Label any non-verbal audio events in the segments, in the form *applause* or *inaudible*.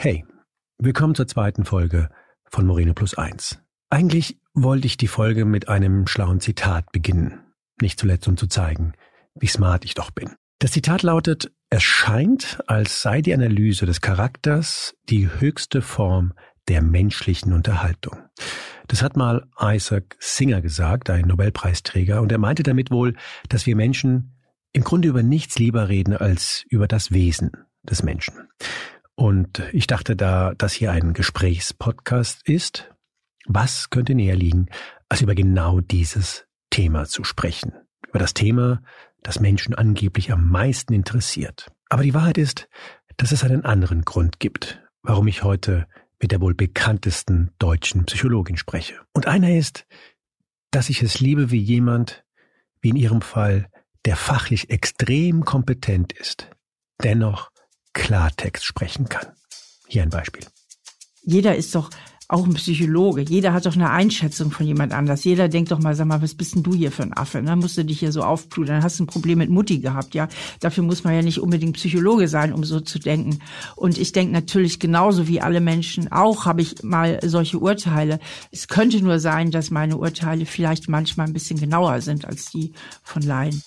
Hey, willkommen zur zweiten Folge von Moreno Plus Eins. Eigentlich wollte ich die Folge mit einem schlauen Zitat beginnen. Nicht zuletzt, um zu zeigen, wie smart ich doch bin. Das Zitat lautet, es scheint, als sei die Analyse des Charakters die höchste Form der menschlichen Unterhaltung. Das hat mal Isaac Singer gesagt, ein Nobelpreisträger, und er meinte damit wohl, dass wir Menschen im Grunde über nichts lieber reden als über das Wesen des Menschen. Und ich dachte, da das hier ein Gesprächspodcast ist, was könnte näher liegen, als über genau dieses Thema zu sprechen? Über das Thema, das Menschen angeblich am meisten interessiert. Aber die Wahrheit ist, dass es einen anderen Grund gibt, warum ich heute mit der wohl bekanntesten deutschen Psychologin spreche. Und einer ist, dass ich es liebe, wie jemand, wie in ihrem Fall, der fachlich extrem kompetent ist, dennoch Klartext sprechen kann. Hier ein Beispiel. Jeder ist doch auch ein Psychologe. Jeder hat doch eine Einschätzung von jemand anders. Jeder denkt doch mal, sag mal, was bist denn du hier für ein Affe? Dann musst du dich hier so aufpludern. Dann hast du ein Problem mit Mutti gehabt, ja. Dafür muss man ja nicht unbedingt Psychologe sein, um so zu denken. Und ich denke natürlich genauso wie alle Menschen auch, habe ich mal solche Urteile. Es könnte nur sein, dass meine Urteile vielleicht manchmal ein bisschen genauer sind als die von Laien.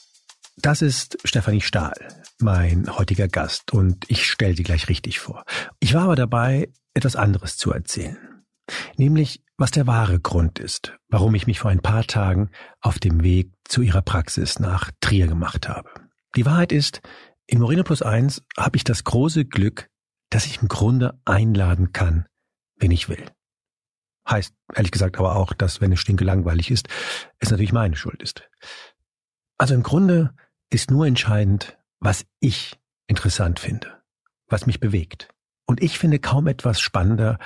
Das ist Stefanie Stahl, mein heutiger Gast, und ich stelle sie gleich richtig vor. Ich war aber dabei, etwas anderes zu erzählen. Nämlich, was der wahre Grund ist, warum ich mich vor ein paar Tagen auf dem Weg zu ihrer Praxis nach Trier gemacht habe. Die Wahrheit ist, in Moreno Plus Eins habe ich das große Glück, dass ich im Grunde einladen kann, wen ich will. Heißt ehrlich gesagt aber auch, dass wenn es stinke langweilig ist, es natürlich meine Schuld ist. Also im Grunde ist nur entscheidend, was ich interessant finde, was mich bewegt. Und ich finde kaum etwas spannender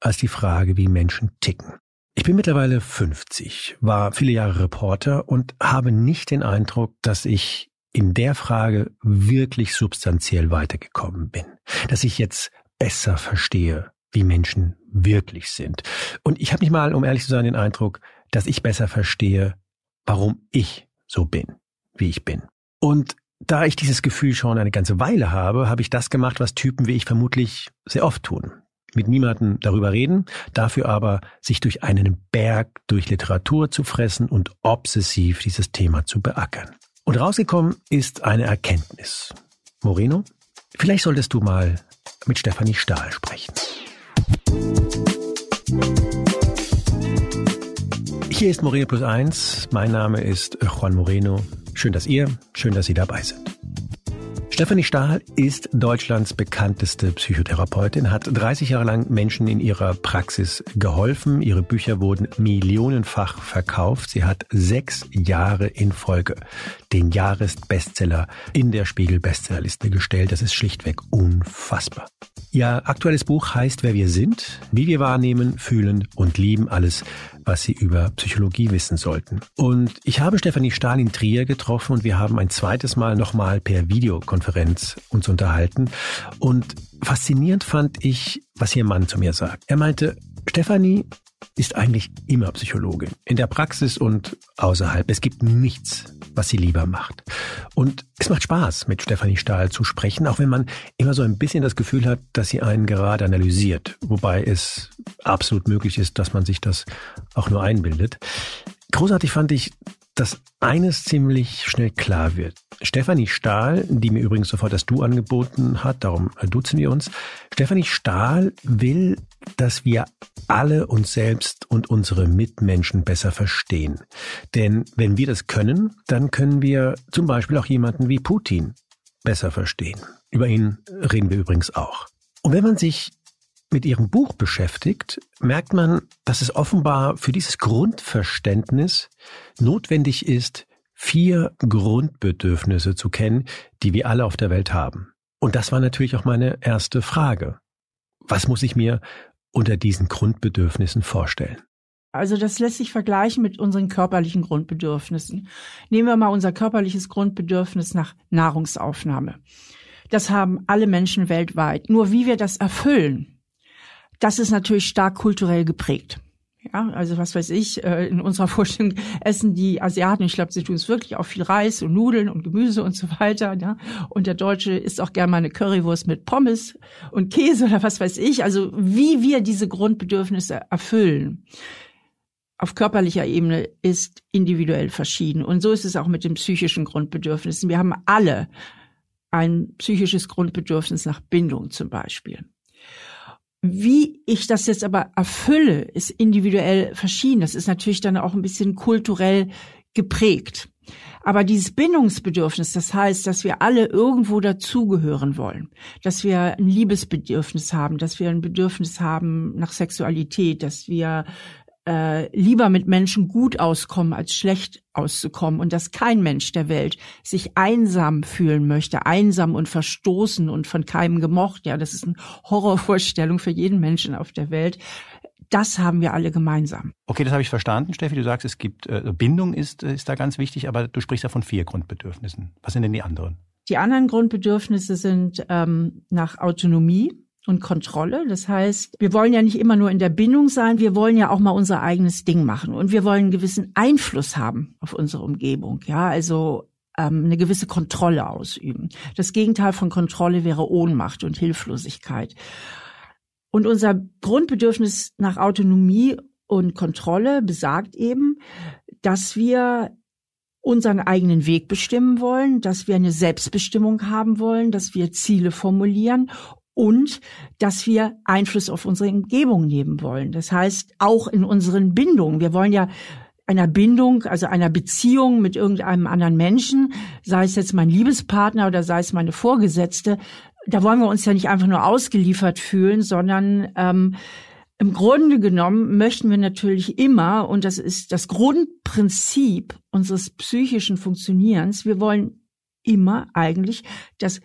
als die Frage, wie Menschen ticken. Ich bin mittlerweile 50, war viele Jahre Reporter und habe nicht den Eindruck, dass ich in der Frage wirklich substanziell weitergekommen bin, dass ich jetzt besser verstehe, wie Menschen wirklich sind. Und ich habe nicht mal, um ehrlich zu sein, den Eindruck, dass ich besser verstehe, warum ich so bin, wie ich bin. Und da ich dieses Gefühl schon eine ganze Weile habe, habe ich das gemacht, was Typen wie ich vermutlich sehr oft tun. Mit niemandem darüber reden, dafür aber sich durch einen Berg durch Literatur zu fressen und obsessiv dieses Thema zu beackern. Und rausgekommen ist eine Erkenntnis. Moreno, vielleicht solltest du mal mit Stefanie Stahl sprechen. Hier ist Moreno Plus Eins. Mein Name ist Juan Moreno. Schön, dass ihr, schön, dass Sie dabei sind. Stefanie Stahl ist Deutschlands bekannteste Psychotherapeutin, hat 30 Jahre lang Menschen in ihrer Praxis geholfen. Ihre Bücher wurden millionenfach verkauft. Sie hat sechs Jahre in Folge den Jahresbestseller in der Spiegel-Bestsellerliste gestellt. Das ist schlichtweg unfassbar. Ihr aktuelles Buch heißt Wer wir sind, wie wir wahrnehmen, fühlen und lieben alles, was Sie über Psychologie wissen sollten. Und ich habe Stefanie Stahl in Trier getroffen und wir haben ein zweites Mal nochmal per Videokonferenz uns unterhalten. Und faszinierend fand ich, was ihr Mann zu mir sagt. Er meinte, Stefanie ist eigentlich immer Psychologin. In der Praxis und außerhalb. Es gibt nichts, was sie lieber macht. Und es macht Spaß, mit Stefanie Stahl zu sprechen, auch wenn man immer so ein bisschen das Gefühl hat, dass sie einen gerade analysiert. Wobei es absolut möglich ist, dass man sich das auch nur einbildet. Großartig fand ich, dass eines ziemlich schnell klar wird. Stefanie Stahl, die mir übrigens sofort das Du angeboten hat, darum duzen wir uns. Stefanie Stahl will, dass wir alle uns selbst und unsere Mitmenschen besser verstehen. Denn wenn wir das können, dann können wir zum Beispiel auch jemanden wie Putin besser verstehen. Über ihn reden wir übrigens auch. Und wenn man sich mit ihrem Buch beschäftigt, merkt man, dass es offenbar für dieses Grundverständnis notwendig ist, vier Grundbedürfnisse zu kennen, die wir alle auf der Welt haben. Und das war natürlich auch meine erste Frage. Was muss ich mir unter diesen Grundbedürfnissen vorstellen? Also das lässt sich vergleichen mit unseren körperlichen Grundbedürfnissen. Nehmen wir mal unser körperliches Grundbedürfnis nach Nahrungsaufnahme. Das haben alle Menschen weltweit. Nur wie wir das erfüllen, das ist natürlich stark kulturell geprägt. Ja, also was weiß ich, äh, in unserer *laughs* Vorstellung essen die Asiaten, ich glaube, sie tun es wirklich auch viel Reis und Nudeln und Gemüse und so weiter. Ja? Und der Deutsche isst auch gerne mal eine Currywurst mit Pommes und Käse oder was weiß ich. Also wie wir diese Grundbedürfnisse erfüllen auf körperlicher Ebene ist individuell verschieden. Und so ist es auch mit den psychischen Grundbedürfnissen. Wir haben alle ein psychisches Grundbedürfnis nach Bindung zum Beispiel. Wie ich das jetzt aber erfülle, ist individuell verschieden. Das ist natürlich dann auch ein bisschen kulturell geprägt. Aber dieses Bindungsbedürfnis, das heißt, dass wir alle irgendwo dazugehören wollen, dass wir ein Liebesbedürfnis haben, dass wir ein Bedürfnis haben nach Sexualität, dass wir äh, lieber mit Menschen gut auskommen, als schlecht auszukommen und dass kein Mensch der Welt sich einsam fühlen möchte, einsam und verstoßen und von keinem gemocht. Ja, das ist eine Horrorvorstellung für jeden Menschen auf der Welt. Das haben wir alle gemeinsam. Okay, das habe ich verstanden, Steffi. Du sagst, es gibt äh, Bindung ist, ist da ganz wichtig, aber du sprichst ja von vier Grundbedürfnissen. Was sind denn die anderen? Die anderen Grundbedürfnisse sind ähm, nach Autonomie, und Kontrolle. Das heißt, wir wollen ja nicht immer nur in der Bindung sein, wir wollen ja auch mal unser eigenes Ding machen und wir wollen einen gewissen Einfluss haben auf unsere Umgebung. Ja, also ähm, eine gewisse Kontrolle ausüben. Das Gegenteil von Kontrolle wäre Ohnmacht und Hilflosigkeit. Und unser Grundbedürfnis nach Autonomie und Kontrolle besagt eben, dass wir unseren eigenen Weg bestimmen wollen, dass wir eine Selbstbestimmung haben wollen, dass wir Ziele formulieren und dass wir Einfluss auf unsere Umgebung nehmen wollen. Das heißt, auch in unseren Bindungen. Wir wollen ja einer Bindung, also einer Beziehung mit irgendeinem anderen Menschen, sei es jetzt mein Liebespartner oder sei es meine Vorgesetzte, da wollen wir uns ja nicht einfach nur ausgeliefert fühlen, sondern ähm, im Grunde genommen möchten wir natürlich immer, und das ist das Grundprinzip unseres psychischen Funktionierens, wir wollen immer eigentlich, dass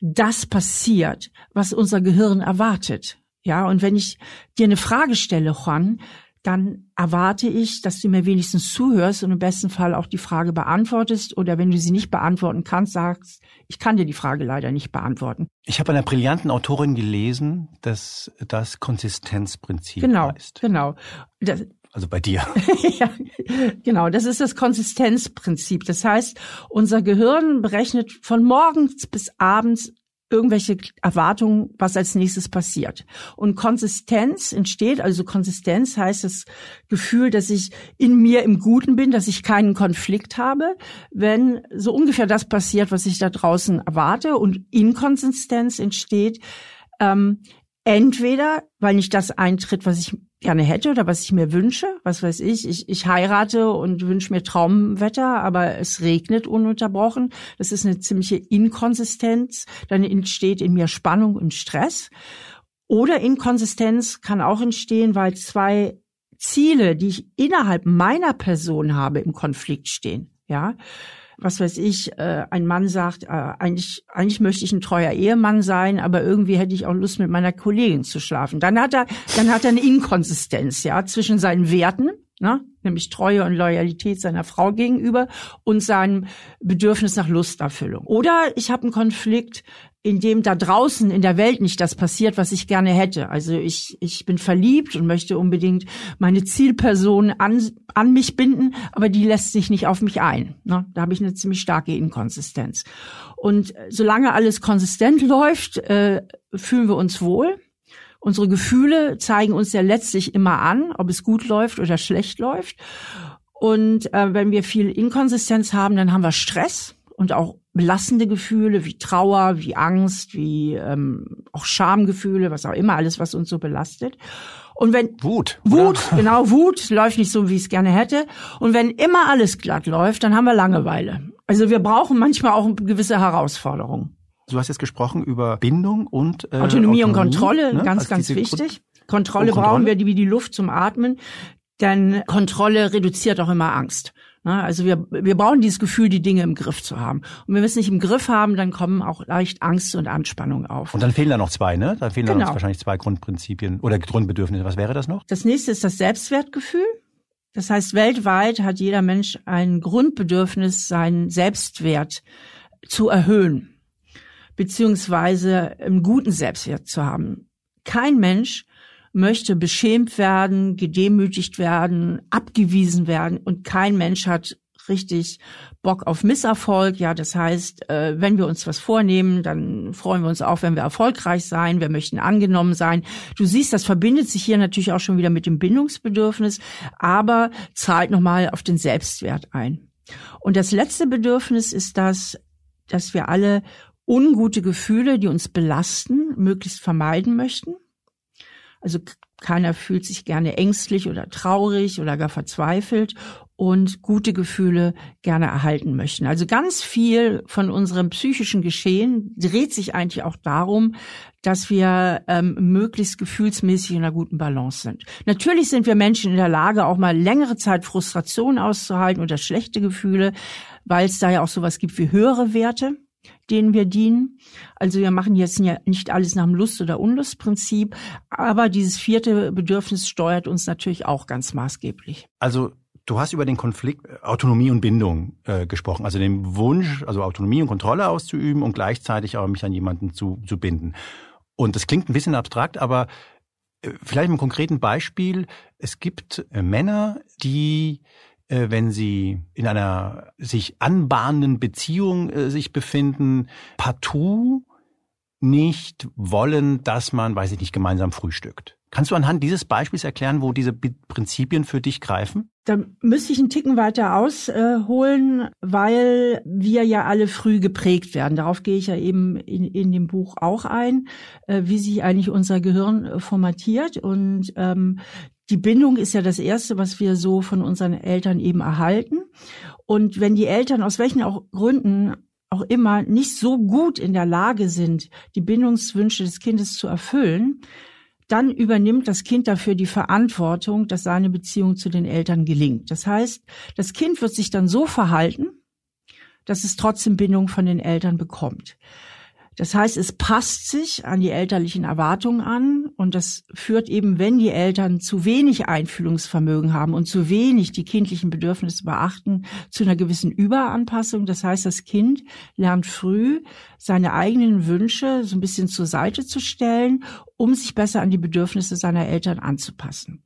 das passiert, was unser Gehirn erwartet. Ja, und wenn ich dir eine Frage stelle, Juan, dann erwarte ich, dass du mir wenigstens zuhörst und im besten Fall auch die Frage beantwortest oder wenn du sie nicht beantworten kannst, sagst, ich kann dir die Frage leider nicht beantworten. Ich habe einer brillanten Autorin gelesen, dass das Konsistenzprinzip genau, heißt. Genau, genau. Also bei dir. *laughs* ja, genau, das ist das Konsistenzprinzip. Das heißt, unser Gehirn berechnet von morgens bis abends irgendwelche Erwartungen, was als nächstes passiert. Und Konsistenz entsteht, also Konsistenz heißt das Gefühl, dass ich in mir im Guten bin, dass ich keinen Konflikt habe, wenn so ungefähr das passiert, was ich da draußen erwarte. Und Inkonsistenz entsteht ähm, entweder, weil nicht das eintritt, was ich gerne hätte oder was ich mir wünsche. Was weiß ich, ich, ich heirate und wünsche mir Traumwetter, aber es regnet ununterbrochen. Das ist eine ziemliche Inkonsistenz. Dann entsteht in mir Spannung und Stress. Oder Inkonsistenz kann auch entstehen, weil zwei Ziele, die ich innerhalb meiner Person habe, im Konflikt stehen. Ja, was weiß ich, äh, ein Mann sagt, äh, eigentlich, eigentlich möchte ich ein treuer Ehemann sein, aber irgendwie hätte ich auch Lust, mit meiner Kollegin zu schlafen. Dann hat er, dann hat er eine Inkonsistenz, ja, zwischen seinen Werten, ne, nämlich Treue und Loyalität seiner Frau gegenüber und seinem Bedürfnis nach Lusterfüllung. Oder ich habe einen Konflikt in dem da draußen in der Welt nicht das passiert, was ich gerne hätte. Also ich, ich bin verliebt und möchte unbedingt meine Zielperson an, an mich binden, aber die lässt sich nicht auf mich ein. Ne? Da habe ich eine ziemlich starke Inkonsistenz. Und solange alles konsistent läuft, äh, fühlen wir uns wohl. Unsere Gefühle zeigen uns ja letztlich immer an, ob es gut läuft oder schlecht läuft. Und äh, wenn wir viel Inkonsistenz haben, dann haben wir Stress und auch belastende Gefühle wie Trauer, wie Angst, wie ähm, auch Schamgefühle, was auch immer, alles, was uns so belastet. Und wenn Wut, Wut, oder? genau Wut läuft nicht so, wie ich es gerne hätte. Und wenn immer alles glatt läuft, dann haben wir Langeweile. Also wir brauchen manchmal auch eine gewisse Du hast jetzt gesprochen über Bindung und äh, Autonomie, Autonomie und Kontrolle, ne? ganz, also ganz wichtig. Kontrolle, Kontrolle brauchen wir wie die Luft zum Atmen, denn Kontrolle reduziert auch immer Angst. Also wir, wir brauchen dieses Gefühl, die Dinge im Griff zu haben. Und wenn wir es nicht im Griff haben, dann kommen auch leicht Angst und Anspannung auf. Und dann fehlen da noch zwei, ne? Dann fehlen genau. da noch wahrscheinlich zwei Grundprinzipien oder Grundbedürfnisse. Was wäre das noch? Das nächste ist das Selbstwertgefühl. Das heißt, weltweit hat jeder Mensch ein Grundbedürfnis, seinen Selbstwert zu erhöhen, beziehungsweise einen guten Selbstwert zu haben. Kein Mensch möchte beschämt werden, gedemütigt werden, abgewiesen werden und kein Mensch hat richtig Bock auf Misserfolg. Ja, das heißt, äh, wenn wir uns was vornehmen, dann freuen wir uns auch, wenn wir erfolgreich sein. Wir möchten angenommen sein. Du siehst, das verbindet sich hier natürlich auch schon wieder mit dem Bindungsbedürfnis, aber zahlt nochmal auf den Selbstwert ein. Und das letzte Bedürfnis ist das, dass wir alle ungute Gefühle, die uns belasten, möglichst vermeiden möchten. Also keiner fühlt sich gerne ängstlich oder traurig oder gar verzweifelt und gute Gefühle gerne erhalten möchten. Also ganz viel von unserem psychischen Geschehen dreht sich eigentlich auch darum, dass wir ähm, möglichst gefühlsmäßig in einer guten Balance sind. Natürlich sind wir Menschen in der Lage, auch mal längere Zeit Frustration auszuhalten oder schlechte Gefühle, weil es da ja auch sowas gibt wie höhere Werte denen wir dienen. Also wir machen jetzt nicht alles nach dem Lust- oder Unlustprinzip, aber dieses vierte Bedürfnis steuert uns natürlich auch ganz maßgeblich. Also Du hast über den Konflikt äh, Autonomie und Bindung äh, gesprochen, also den Wunsch, also Autonomie und Kontrolle auszuüben und gleichzeitig auch mich an jemanden zu, zu binden. Und das klingt ein bisschen abstrakt, aber äh, vielleicht mit einem konkreten Beispiel. Es gibt äh, Männer, die wenn sie in einer sich anbahnenden Beziehung äh, sich befinden, partout nicht wollen, dass man, weiß ich nicht, gemeinsam frühstückt. Kannst du anhand dieses Beispiels erklären, wo diese Prinzipien für dich greifen? Da müsste ich einen Ticken weiter ausholen, weil wir ja alle früh geprägt werden. Darauf gehe ich ja eben in, in dem Buch auch ein, äh, wie sich eigentlich unser Gehirn äh, formatiert. Und ähm, die Bindung ist ja das Erste, was wir so von unseren Eltern eben erhalten. Und wenn die Eltern aus welchen auch Gründen auch immer nicht so gut in der Lage sind, die Bindungswünsche des Kindes zu erfüllen, dann übernimmt das Kind dafür die Verantwortung, dass seine Beziehung zu den Eltern gelingt. Das heißt, das Kind wird sich dann so verhalten, dass es trotzdem Bindung von den Eltern bekommt. Das heißt, es passt sich an die elterlichen Erwartungen an und das führt eben, wenn die Eltern zu wenig Einfühlungsvermögen haben und zu wenig die kindlichen Bedürfnisse beachten, zu einer gewissen Überanpassung. Das heißt, das Kind lernt früh, seine eigenen Wünsche so ein bisschen zur Seite zu stellen, um sich besser an die Bedürfnisse seiner Eltern anzupassen.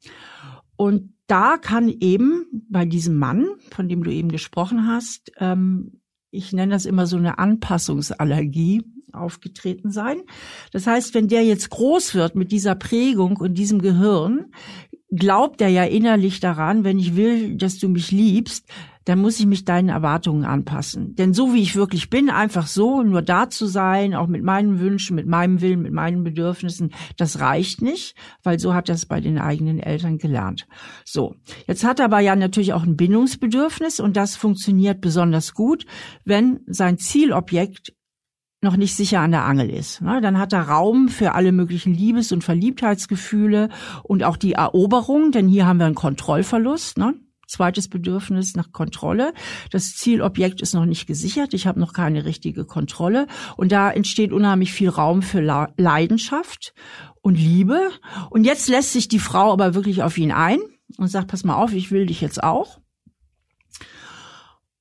Und da kann eben bei diesem Mann, von dem du eben gesprochen hast, ähm, ich nenne das immer so eine Anpassungsallergie, aufgetreten sein. Das heißt, wenn der jetzt groß wird mit dieser Prägung und diesem Gehirn, glaubt er ja innerlich daran, wenn ich will, dass du mich liebst, dann muss ich mich deinen Erwartungen anpassen. Denn so wie ich wirklich bin, einfach so, nur da zu sein, auch mit meinen Wünschen, mit meinem Willen, mit meinen Bedürfnissen, das reicht nicht, weil so hat er es bei den eigenen Eltern gelernt. So, jetzt hat er aber ja natürlich auch ein Bindungsbedürfnis und das funktioniert besonders gut, wenn sein Zielobjekt noch nicht sicher an der Angel ist. Ne? Dann hat er Raum für alle möglichen Liebes- und Verliebtheitsgefühle und auch die Eroberung, denn hier haben wir einen Kontrollverlust. Ne? Zweites Bedürfnis nach Kontrolle. Das Zielobjekt ist noch nicht gesichert. Ich habe noch keine richtige Kontrolle. Und da entsteht unheimlich viel Raum für Leidenschaft und Liebe. Und jetzt lässt sich die Frau aber wirklich auf ihn ein und sagt, pass mal auf, ich will dich jetzt auch.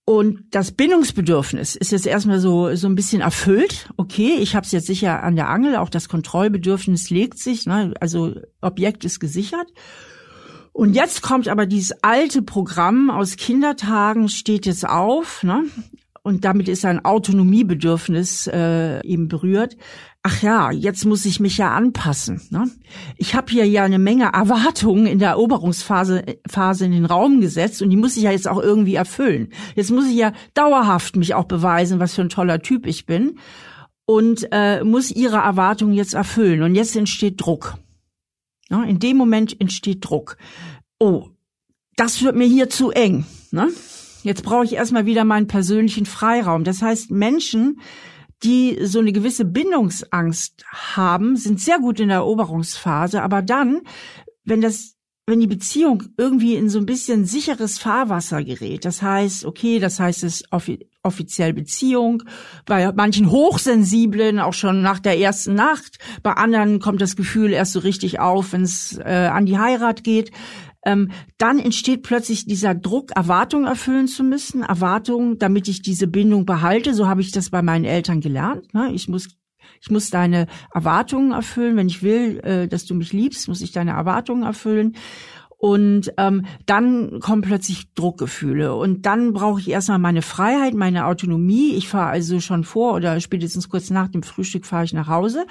Und das Bindungsbedürfnis ist jetzt erstmal so so ein bisschen erfüllt. Okay, ich habe es jetzt sicher an der Angel. Auch das Kontrollbedürfnis legt sich. Ne? Also Objekt ist gesichert. Und jetzt kommt aber dieses alte Programm aus Kindertagen steht jetzt auf. Ne? Und damit ist ein Autonomiebedürfnis äh, eben berührt ach ja, jetzt muss ich mich ja anpassen. Ne? Ich habe hier ja eine Menge Erwartungen in der Eroberungsphase Phase in den Raum gesetzt und die muss ich ja jetzt auch irgendwie erfüllen. Jetzt muss ich ja dauerhaft mich auch beweisen, was für ein toller Typ ich bin und äh, muss ihre Erwartungen jetzt erfüllen. Und jetzt entsteht Druck. Ja, in dem Moment entsteht Druck. Oh, das wird mir hier zu eng. Ne? Jetzt brauche ich erstmal wieder meinen persönlichen Freiraum. Das heißt, Menschen, die so eine gewisse Bindungsangst haben, sind sehr gut in der Eroberungsphase, aber dann, wenn das wenn die Beziehung irgendwie in so ein bisschen sicheres Fahrwasser gerät, das heißt, okay, das heißt es offi offiziell Beziehung, bei manchen Hochsensiblen auch schon nach der ersten Nacht, bei anderen kommt das Gefühl erst so richtig auf, wenn es äh, an die Heirat geht ähm, dann entsteht plötzlich dieser Druck, Erwartungen erfüllen zu müssen, Erwartungen, damit ich diese Bindung behalte. So habe ich das bei meinen Eltern gelernt. Ne? Ich muss Ich muss deine Erwartungen erfüllen. Wenn ich will, äh, dass du mich liebst, muss ich deine Erwartungen erfüllen. Und ähm, dann kommen plötzlich Druckgefühle. Und dann brauche ich erstmal meine Freiheit, meine Autonomie. Ich fahre also schon vor oder spätestens kurz nach dem Frühstück fahre ich nach Hause.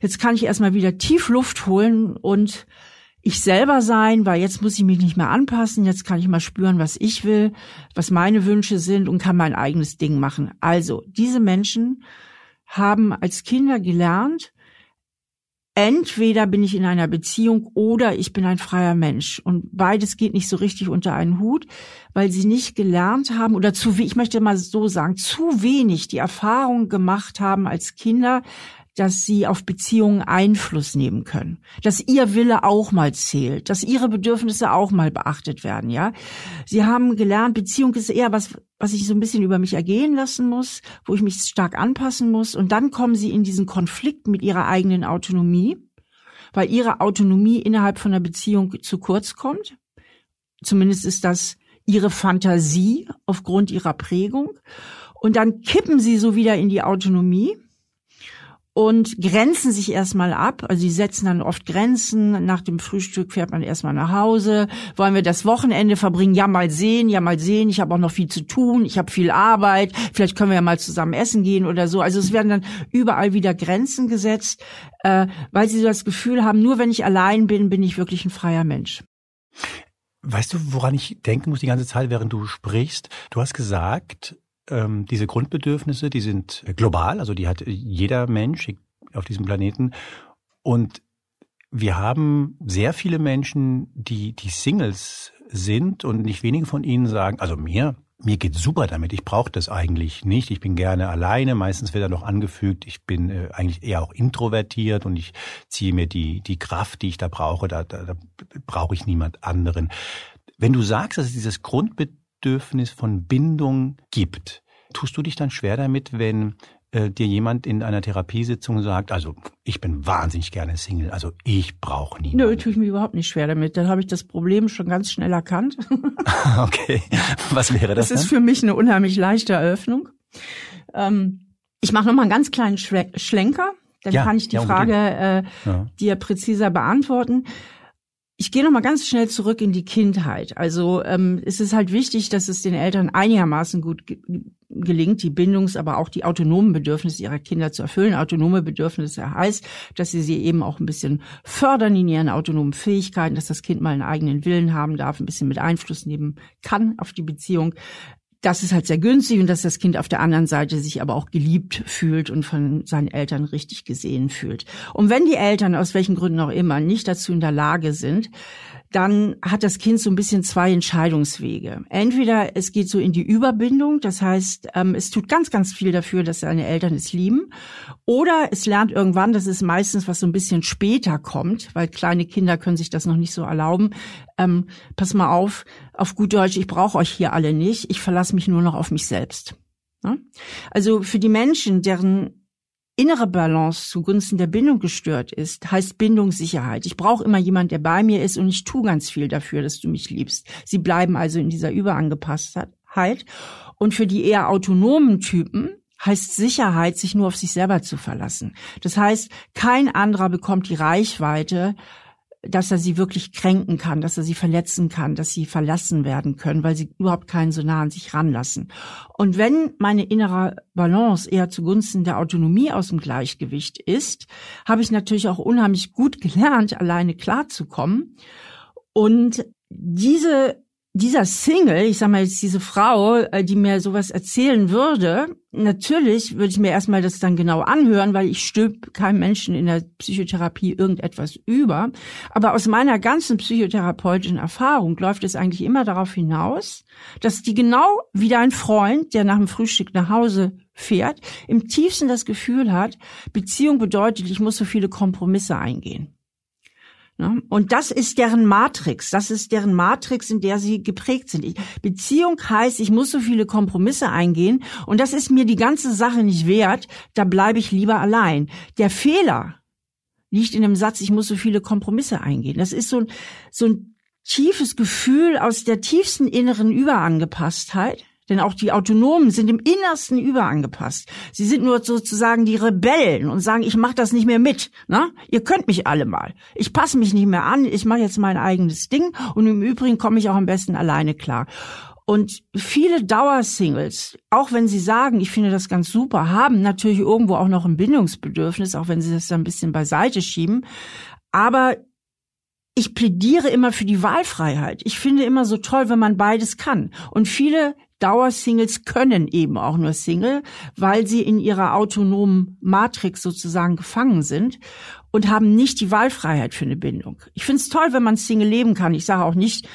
Jetzt kann ich erstmal wieder tief Luft holen und ich selber sein, weil jetzt muss ich mich nicht mehr anpassen, jetzt kann ich mal spüren, was ich will, was meine Wünsche sind und kann mein eigenes Ding machen. Also, diese Menschen haben als Kinder gelernt, entweder bin ich in einer Beziehung oder ich bin ein freier Mensch. Und beides geht nicht so richtig unter einen Hut, weil sie nicht gelernt haben oder zu, ich möchte mal so sagen, zu wenig die Erfahrung gemacht haben als Kinder, dass sie auf Beziehungen Einfluss nehmen können, dass ihr Wille auch mal zählt, dass ihre Bedürfnisse auch mal beachtet werden, ja. Sie haben gelernt, Beziehung ist eher was, was ich so ein bisschen über mich ergehen lassen muss, wo ich mich stark anpassen muss und dann kommen sie in diesen Konflikt mit ihrer eigenen Autonomie, weil ihre Autonomie innerhalb von einer Beziehung zu kurz kommt. Zumindest ist das ihre Fantasie aufgrund ihrer Prägung. Und dann kippen sie so wieder in die Autonomie und grenzen sich erstmal ab. Also sie setzen dann oft Grenzen. Nach dem Frühstück fährt man erstmal nach Hause. Wollen wir das Wochenende verbringen? Ja, mal sehen, ja, mal sehen. Ich habe auch noch viel zu tun. Ich habe viel Arbeit. Vielleicht können wir ja mal zusammen essen gehen oder so. Also es werden dann überall wieder Grenzen gesetzt, äh, weil sie so das Gefühl haben, nur wenn ich allein bin, bin ich wirklich ein freier Mensch. Weißt du, woran ich denken muss die ganze Zeit, während du sprichst? Du hast gesagt, ähm, diese Grundbedürfnisse, die sind global, also die hat jeder Mensch auf diesem Planeten. Und wir haben sehr viele Menschen, die, die Singles sind und nicht wenige von ihnen sagen, also mir, mir geht super damit, ich brauche das eigentlich nicht, ich bin gerne alleine, meistens wird da noch angefügt, ich bin äh, eigentlich eher auch introvertiert und ich ziehe mir die, die Kraft, die ich da brauche, da, da, da brauche ich niemand anderen. Wenn du sagst, dass es dieses Grundbedürfnis Bedürfnis von Bindung gibt. Tust du dich dann schwer damit, wenn äh, dir jemand in einer Therapiesitzung sagt, also ich bin wahnsinnig gerne Single, also ich brauche niemanden. Nö, tue ich mich überhaupt nicht schwer damit. Dann habe ich das Problem schon ganz schnell erkannt. *laughs* *laughs* okay, was wäre das? Das ist für mich eine unheimlich leichte Eröffnung. Ähm, ich mache noch mal einen ganz kleinen Schlenker, dann ja, kann ich die ja, Frage äh, ja. dir präziser beantworten. Ich gehe noch mal ganz schnell zurück in die Kindheit. Also ähm, es ist halt wichtig, dass es den Eltern einigermaßen gut ge gelingt, die Bindungs-, aber auch die autonomen Bedürfnisse ihrer Kinder zu erfüllen. Autonome Bedürfnisse heißt, dass sie sie eben auch ein bisschen fördern in ihren autonomen Fähigkeiten, dass das Kind mal einen eigenen Willen haben darf, ein bisschen mit Einfluss nehmen kann auf die Beziehung das ist halt sehr günstig und dass das Kind auf der anderen Seite sich aber auch geliebt fühlt und von seinen Eltern richtig gesehen fühlt. Und wenn die Eltern aus welchen Gründen auch immer nicht dazu in der Lage sind, dann hat das Kind so ein bisschen zwei Entscheidungswege. Entweder es geht so in die Überbindung, das heißt, ähm, es tut ganz, ganz viel dafür, dass seine Eltern es lieben. Oder es lernt irgendwann, das ist meistens, was so ein bisschen später kommt, weil kleine Kinder können sich das noch nicht so erlauben. Ähm, pass mal auf, auf gut Deutsch, ich brauche euch hier alle nicht, ich verlasse mich nur noch auf mich selbst. Also für die Menschen, deren innere Balance zugunsten der Bindung gestört ist, heißt Bindungssicherheit. Ich brauche immer jemand, der bei mir ist und ich tue ganz viel dafür, dass du mich liebst. Sie bleiben also in dieser Überangepasstheit. Und für die eher autonomen Typen heißt Sicherheit, sich nur auf sich selber zu verlassen. Das heißt, kein anderer bekommt die Reichweite, dass er sie wirklich kränken kann, dass er sie verletzen kann, dass sie verlassen werden können, weil sie überhaupt keinen so nah an sich ranlassen. Und wenn meine innere Balance eher zugunsten der Autonomie aus dem Gleichgewicht ist, habe ich natürlich auch unheimlich gut gelernt, alleine klarzukommen. Und diese dieser Single, ich sag mal jetzt diese Frau, äh, die mir sowas erzählen würde, natürlich würde ich mir erstmal das dann genau anhören, weil ich stülp keinem Menschen in der Psychotherapie irgendetwas über. Aber aus meiner ganzen psychotherapeutischen Erfahrung läuft es eigentlich immer darauf hinaus, dass die genau wie dein Freund, der nach dem Frühstück nach Hause fährt, im tiefsten das Gefühl hat, Beziehung bedeutet, ich muss so viele Kompromisse eingehen. Ne? Und das ist deren Matrix. Das ist deren Matrix, in der sie geprägt sind. Beziehung heißt, ich muss so viele Kompromisse eingehen und das ist mir die ganze Sache nicht wert. Da bleibe ich lieber allein. Der Fehler liegt in dem Satz, ich muss so viele Kompromisse eingehen. Das ist so ein, so ein tiefes Gefühl aus der tiefsten inneren Überangepasstheit Denn auch die Autonomen sind im Innersten überangepasst. Sie sind nur sozusagen die Rebellen und sagen, ich mache das nicht mehr mit. Ne? Ihr könnt mich alle mal. Ich passe mich nicht mehr an, ich mache jetzt mein eigenes Ding und im Übrigen komme ich auch am besten alleine klar. Und viele Dauersingles, auch wenn sie sagen, ich finde das ganz super, haben natürlich irgendwo auch noch ein Bindungsbedürfnis, auch wenn sie das dann ein bisschen beiseite schieben. Aber ich plädiere immer für die Wahlfreiheit. Ich finde immer so toll, wenn man beides kann. Und viele Dauersingles können eben auch nur Single, weil sie in ihrer autonomen Matrix sozusagen gefangen sind und haben nicht die Wahlfreiheit für eine Bindung. Ich finde es toll, wenn man Single leben kann. Ich sage auch nicht,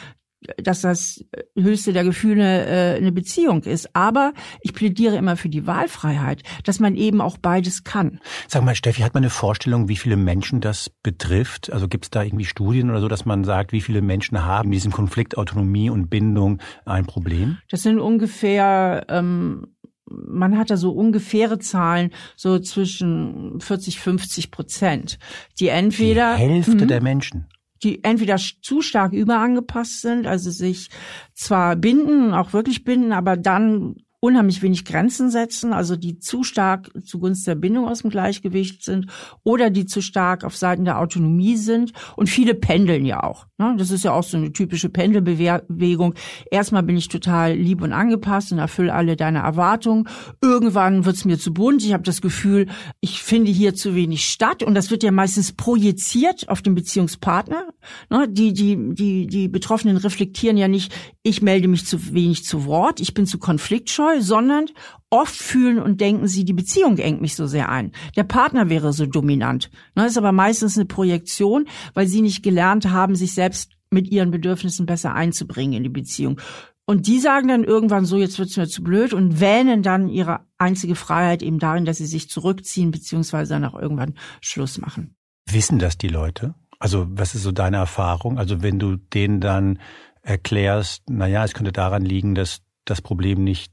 dass das höchste der Gefühle äh, eine Beziehung ist. Aber ich plädiere immer für die Wahlfreiheit, dass man eben auch beides kann. Sag mal, Steffi, hat man eine Vorstellung, wie viele Menschen das betrifft? Also gibt es da irgendwie Studien oder so, dass man sagt, wie viele Menschen haben in diesem Konflikt Autonomie und Bindung ein Problem? Das sind ungefähr ähm, man hat da so ungefähre Zahlen, so zwischen 40, 50 Prozent, die entweder die Hälfte mh, der Menschen die entweder zu stark überangepasst sind, also sich zwar binden, auch wirklich binden, aber dann unheimlich wenig Grenzen setzen, also die zu stark zugunsten der Bindung aus dem Gleichgewicht sind oder die zu stark auf Seiten der Autonomie sind. Und viele pendeln ja auch. Ne? Das ist ja auch so eine typische Pendelbewegung. Erstmal bin ich total lieb und angepasst und erfülle alle deine Erwartungen. Irgendwann wird's mir zu bunt. Ich habe das Gefühl, ich finde hier zu wenig statt. Und das wird ja meistens projiziert auf den Beziehungspartner. Ne? Die, die, die, die Betroffenen reflektieren ja nicht, ich melde mich zu wenig zu Wort, ich bin zu konfliktscheu sondern oft fühlen und denken sie, die Beziehung engt mich so sehr ein. Der Partner wäre so dominant. Das ist aber meistens eine Projektion, weil sie nicht gelernt haben, sich selbst mit ihren Bedürfnissen besser einzubringen in die Beziehung. Und die sagen dann irgendwann so, jetzt wird's mir zu blöd und wähnen dann ihre einzige Freiheit eben darin, dass sie sich zurückziehen beziehungsweise dann auch irgendwann Schluss machen. Wissen das die Leute? Also was ist so deine Erfahrung? Also wenn du denen dann erklärst, na ja, es könnte daran liegen, dass das Problem nicht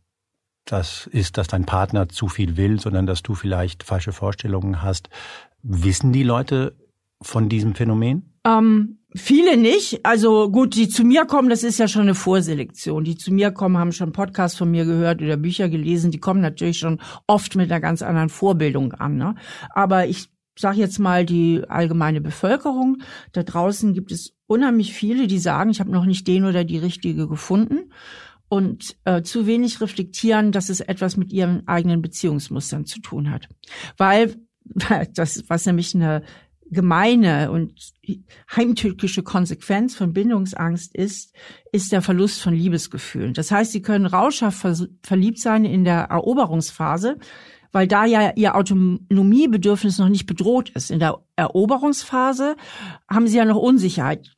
das ist, dass dein Partner zu viel will, sondern dass du vielleicht falsche Vorstellungen hast. Wissen die Leute von diesem Phänomen? Ähm, viele nicht. Also gut, die zu mir kommen, das ist ja schon eine Vorselektion. Die zu mir kommen, haben schon Podcasts von mir gehört oder Bücher gelesen. Die kommen natürlich schon oft mit einer ganz anderen Vorbildung an. Ne? Aber ich sage jetzt mal die allgemeine Bevölkerung. Da draußen gibt es unheimlich viele, die sagen, ich habe noch nicht den oder die richtige gefunden und äh, zu wenig reflektieren, dass es etwas mit ihren eigenen Beziehungsmustern zu tun hat. Weil *laughs* das, was nämlich eine gemeine und heimtückische Konsequenz von Bindungsangst ist, ist der Verlust von Liebesgefühlen. Das heißt, sie können rauschhaft verliebt sein in der Eroberungsphase, weil da ja ihr Autonomiebedürfnis noch nicht bedroht ist. In der Eroberungsphase haben sie ja noch Unsicherheit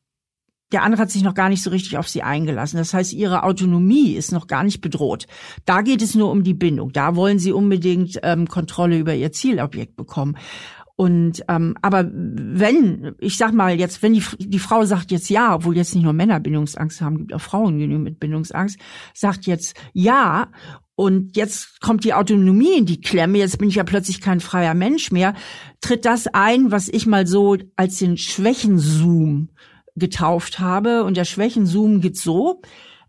der andere hat sich noch gar nicht so richtig auf sie eingelassen. Das heißt, ihre Autonomie ist noch gar nicht bedroht. Da geht es nur um die Bindung. Da wollen sie unbedingt ähm, Kontrolle über ihr Zielobjekt bekommen. Und ähm, aber wenn, ich sag mal jetzt, wenn die, die Frau sagt jetzt ja, obwohl jetzt nicht nur Männer Bindungsangst haben, gibt auch Frauen genügend mit Bindungsangst, sagt jetzt ja und jetzt kommt die Autonomie in die Klemme, jetzt bin ich ja plötzlich kein freier Mensch mehr, tritt das ein, was ich mal so als den Schwächenzoom getauft habe. Und der Schwächenzoom geht so.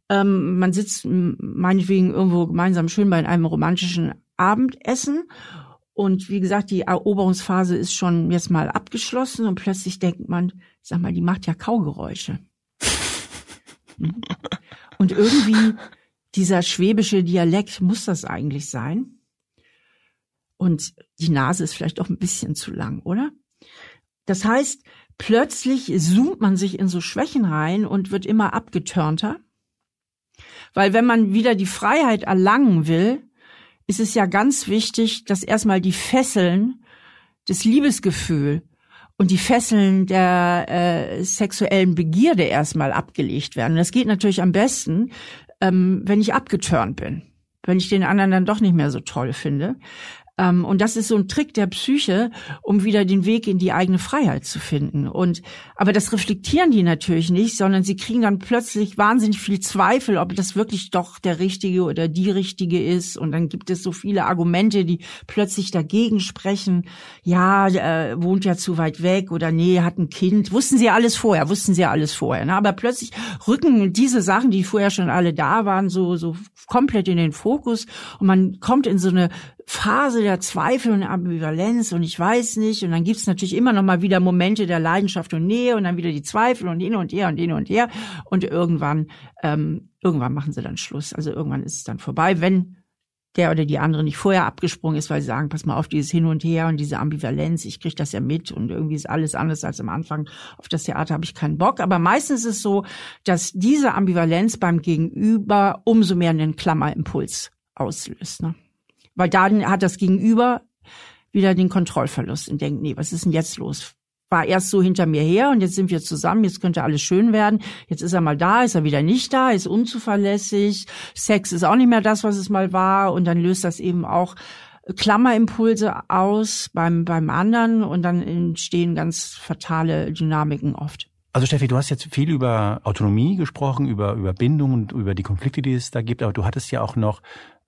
Ähm, man sitzt meinetwegen irgendwo gemeinsam schön bei einem romantischen Abendessen. Und wie gesagt, die Eroberungsphase ist schon jetzt mal abgeschlossen und plötzlich denkt man, sag mal, die macht ja Kaugeräusche. *laughs* und irgendwie dieser schwäbische Dialekt muss das eigentlich sein. Und die Nase ist vielleicht auch ein bisschen zu lang, oder? Das heißt, plötzlich zoomt man sich in so Schwächen rein und wird immer abgeturnter. Weil wenn man wieder die Freiheit erlangen will, ist es ja ganz wichtig, dass erstmal die Fesseln des Liebesgefühl und die Fesseln der äh, sexuellen Begierde erstmal abgelegt werden. das geht natürlich am besten, ähm, wenn ich abgeturnt bin, wenn ich den anderen dann doch nicht mehr so toll finde. Ähm, und das ist so ein Trick der Psyche, um wieder den Weg in die eigene Freiheit zu finden. Und aber das reflektieren die natürlich nicht, sondern sie kriegen dann plötzlich wahnsinnig viel Zweifel, ob das wirklich doch der richtige oder die richtige ist. Und dann gibt es so viele Argumente, die plötzlich dagegen sprechen. Ja, äh, wohnt ja zu weit weg oder nee, hat ein Kind. Wussten sie alles vorher, wussten sie alles vorher. Ne? Aber plötzlich rücken diese Sachen, die vorher schon alle da waren, so so komplett in den Fokus und man kommt in so eine Phase der Zweifel und Ambivalenz und ich weiß nicht. Und dann gibt's natürlich immer noch mal wieder Momente der Leidenschaft und Nähe und dann wieder die Zweifel und hin und her und hin und her. Und irgendwann, ähm, irgendwann machen sie dann Schluss. Also irgendwann ist es dann vorbei, wenn der oder die andere nicht vorher abgesprungen ist, weil sie sagen, pass mal auf, dieses Hin und Her und diese Ambivalenz, ich krieg das ja mit und irgendwie ist alles anders als am Anfang. Auf das Theater habe ich keinen Bock. Aber meistens ist es so, dass diese Ambivalenz beim Gegenüber umso mehr einen Klammerimpuls auslöst. Ne? Weil dann hat das Gegenüber wieder den Kontrollverlust und denkt, nee, was ist denn jetzt los? War erst so hinter mir her und jetzt sind wir zusammen, jetzt könnte alles schön werden. Jetzt ist er mal da, ist er wieder nicht da, ist unzuverlässig. Sex ist auch nicht mehr das, was es mal war und dann löst das eben auch Klammerimpulse aus beim, beim anderen und dann entstehen ganz fatale Dynamiken oft. Also Steffi, du hast jetzt viel über Autonomie gesprochen, über, über Bindung und über die Konflikte, die es da gibt, aber du hattest ja auch noch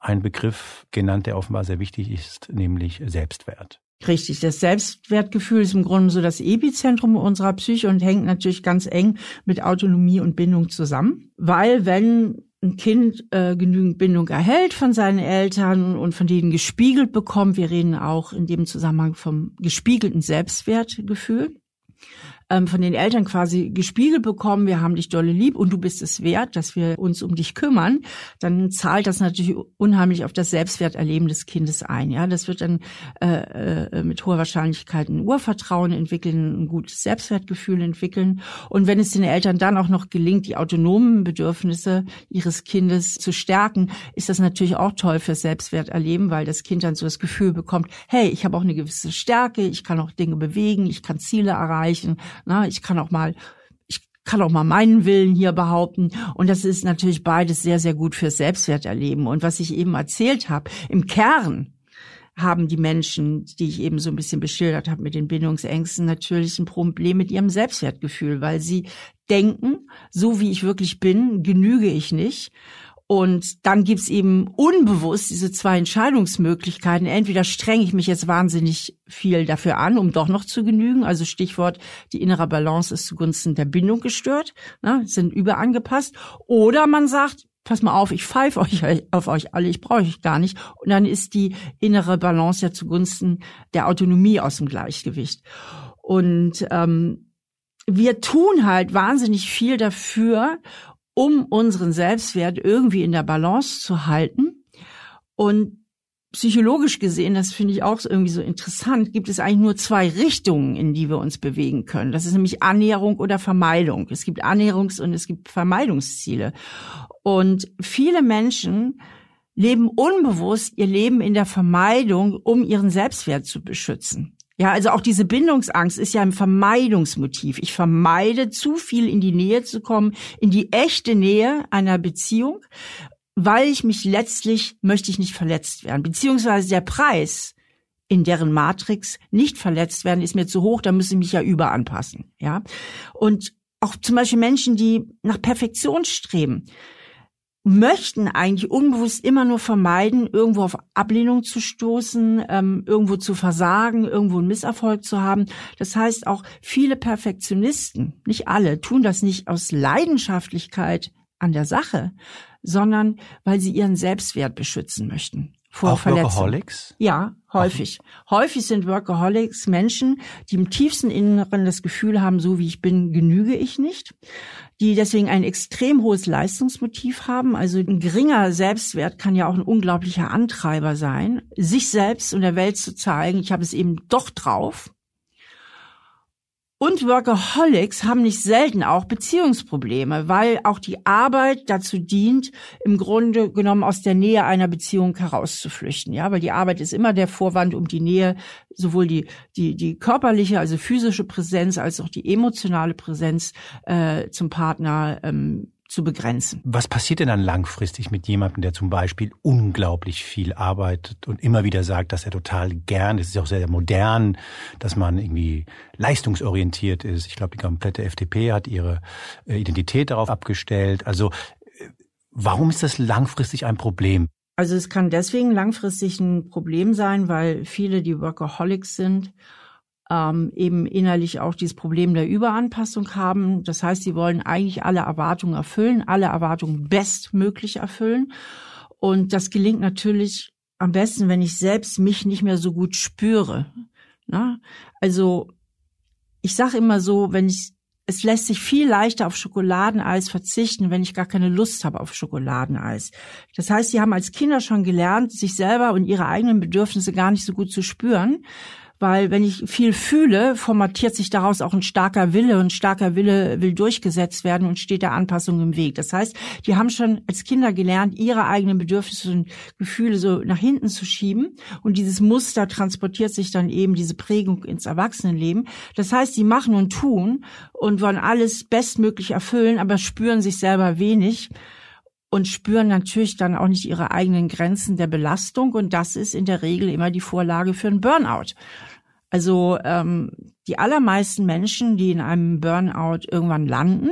einen Begriff genannt, der offenbar sehr wichtig ist, nämlich Selbstwert. Richtig, das Selbstwertgefühl ist im Grunde so das Epizentrum unserer Psyche und hängt natürlich ganz eng mit Autonomie und Bindung zusammen, weil wenn ein Kind äh, genügend Bindung erhält von seinen Eltern und von denen gespiegelt bekommt, wir reden auch in dem Zusammenhang vom gespiegelten Selbstwertgefühl, ähm, von den Eltern quasi gespiegelt bekommen, wir haben dich dolle lieb und du bist es wert, dass wir uns um dich kümmern, dann zahlt das natürlich unheimlich auf das Selbstwerterleben des Kindes ein. Ja, das wird dann äh, äh, mit hoher Wahrscheinlichkeit ein Urvertrauen entwickeln, ein gutes Selbstwertgefühl entwickeln. Und wenn es den Eltern dann auch noch gelingt, die autonomen Bedürfnisse ihres Kindes zu stärken, ist das natürlich auch toll fürs Selbstwerterleben, weil das Kind dann so das Gefühl bekommt, hey, ich habe auch eine gewisse Stärke, ich kann auch Dinge bewegen, ich kann Ziele erreichen na, ich kann auch mal kann auch mal meinen Willen hier behaupten. Und das ist natürlich beides sehr, sehr gut fürs Selbstwerterleben. Und was ich eben erzählt habe, im Kern haben die Menschen, die ich eben so ein bisschen beschildert habe mit den Bindungsängsten, natürlich ein Problem mit ihrem Selbstwertgefühl, weil sie denken, so wie ich wirklich bin, genüge ich nicht. Und dann gibt's eben unbewusst diese zwei Entscheidungsmöglichkeiten. Entweder strenge ich mich jetzt wahnsinnig viel dafür an, um doch noch zu genügen. Also Stichwort, die innere Balance ist zugunsten der Bindung gestört, ne, sind überangepasst. Oder man sagt, pass mal auf, ich pfeife euch auf euch alle, ich brauche euch gar nicht. Und dann ist die innere Balance ja zugunsten der Autonomie aus dem Gleichgewicht. Und ähm, wir tun halt wahnsinnig viel dafür, um unseren Selbstwert irgendwie in der Balance zu halten. Und psychologisch gesehen, das finde ich auch irgendwie so interessant, gibt es eigentlich nur zwei Richtungen, in die wir uns bewegen können. Das ist nämlich Annäherung oder Vermeidung. Es gibt Annäherungs- und es gibt Vermeidungsziele. Und viele Menschen leben unbewusst ihr Leben in der Vermeidung, um ihren Selbstwert zu beschützen. Ja, also auch diese Bindungsangst ist ja ein Vermeidungsmotiv. Ich vermeide zu viel in die Nähe zu kommen, in die echte Nähe einer Beziehung, weil ich mich letztlich möchte ich nicht verletzt werden, beziehungsweise der Preis in deren Matrix nicht verletzt werden, ist mir zu hoch, da müssen ich mich ja überanpassen, ja. Und auch zum Beispiel Menschen, die nach Perfektion streben, möchten eigentlich unbewusst immer nur vermeiden, irgendwo auf Ablehnung zu stoßen, ähm, irgendwo zu versagen, irgendwo einen Misserfolg zu haben. Das heißt, auch viele Perfektionisten, nicht alle, tun das nicht aus Leidenschaftlichkeit an der Sache, sondern weil sie ihren Selbstwert beschützen möchten vor Auch. Workaholics? Ja, häufig. Auch. Häufig sind Workaholics Menschen, die im tiefsten Inneren das Gefühl haben, so wie ich bin, genüge ich nicht. Die deswegen ein extrem hohes Leistungsmotiv haben. Also ein geringer Selbstwert kann ja auch ein unglaublicher Antreiber sein, sich selbst und der Welt zu zeigen, ich habe es eben doch drauf. Und Workaholics haben nicht selten auch Beziehungsprobleme, weil auch die Arbeit dazu dient, im Grunde genommen aus der Nähe einer Beziehung herauszuflüchten. Ja, weil die Arbeit ist immer der Vorwand, um die Nähe, sowohl die die die körperliche, also physische Präsenz, als auch die emotionale Präsenz äh, zum Partner ähm, zu begrenzen. Was passiert denn dann langfristig mit jemandem, der zum Beispiel unglaublich viel arbeitet und immer wieder sagt, dass er total gern, es ist auch sehr modern, dass man irgendwie leistungsorientiert ist. Ich glaube, die komplette FDP hat ihre äh, Identität darauf abgestellt. Also äh, warum ist das langfristig ein Problem? Also es kann deswegen langfristig ein Problem sein, weil viele, die Workaholics sind, ähm, eben innerlich auch dieses Problem der Überanpassung haben. Das heißt, sie wollen eigentlich alle Erwartungen erfüllen, alle Erwartungen bestmöglich erfüllen. Und das gelingt natürlich am besten, wenn ich selbst mich nicht mehr so gut spüre. Na? Also ich sage immer so, wenn ich es lässt sich viel leichter auf Schokoladeneis verzichten, wenn ich gar keine Lust habe auf Schokoladeneis. Das heißt, sie haben als Kinder schon gelernt, sich selber und ihre eigenen Bedürfnisse gar nicht so gut zu spüren weil wenn ich viel fühle, formatiert sich daraus auch ein starker Wille und starker Wille will durchgesetzt werden und steht der Anpassung im Weg. Das heißt, die haben schon als Kinder gelernt, ihre eigenen Bedürfnisse und Gefühle so nach hinten zu schieben und dieses Muster transportiert sich dann eben diese Prägung ins Erwachsenenleben. Das heißt, sie machen und tun und wollen alles bestmöglich erfüllen, aber spüren sich selber wenig und spüren natürlich dann auch nicht ihre eigenen Grenzen der Belastung. Und das ist in der Regel immer die Vorlage für einen Burnout. Also ähm, die allermeisten Menschen, die in einem Burnout irgendwann landen,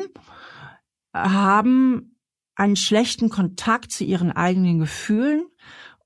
haben einen schlechten Kontakt zu ihren eigenen Gefühlen.